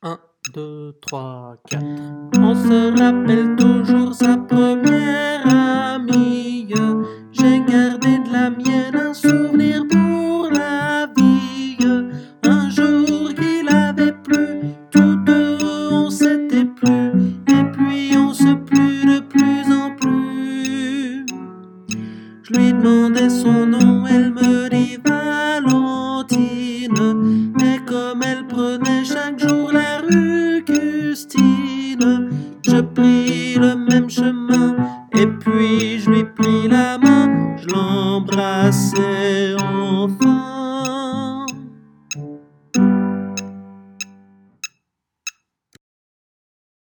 1, 2, 3, 4. On se rappelle toujours sa première amie. J'ai gardé de la mienne un souvenir pour la vie. Un jour qu'il avait plu, tous deux on s'était plu. Et puis on se plut de plus en plus. Je lui demandais son nom, elle me dit Valentine. Mais comme elle prenait chaque jour je pris le même chemin, et puis je lui plie la main, je l'embrassais.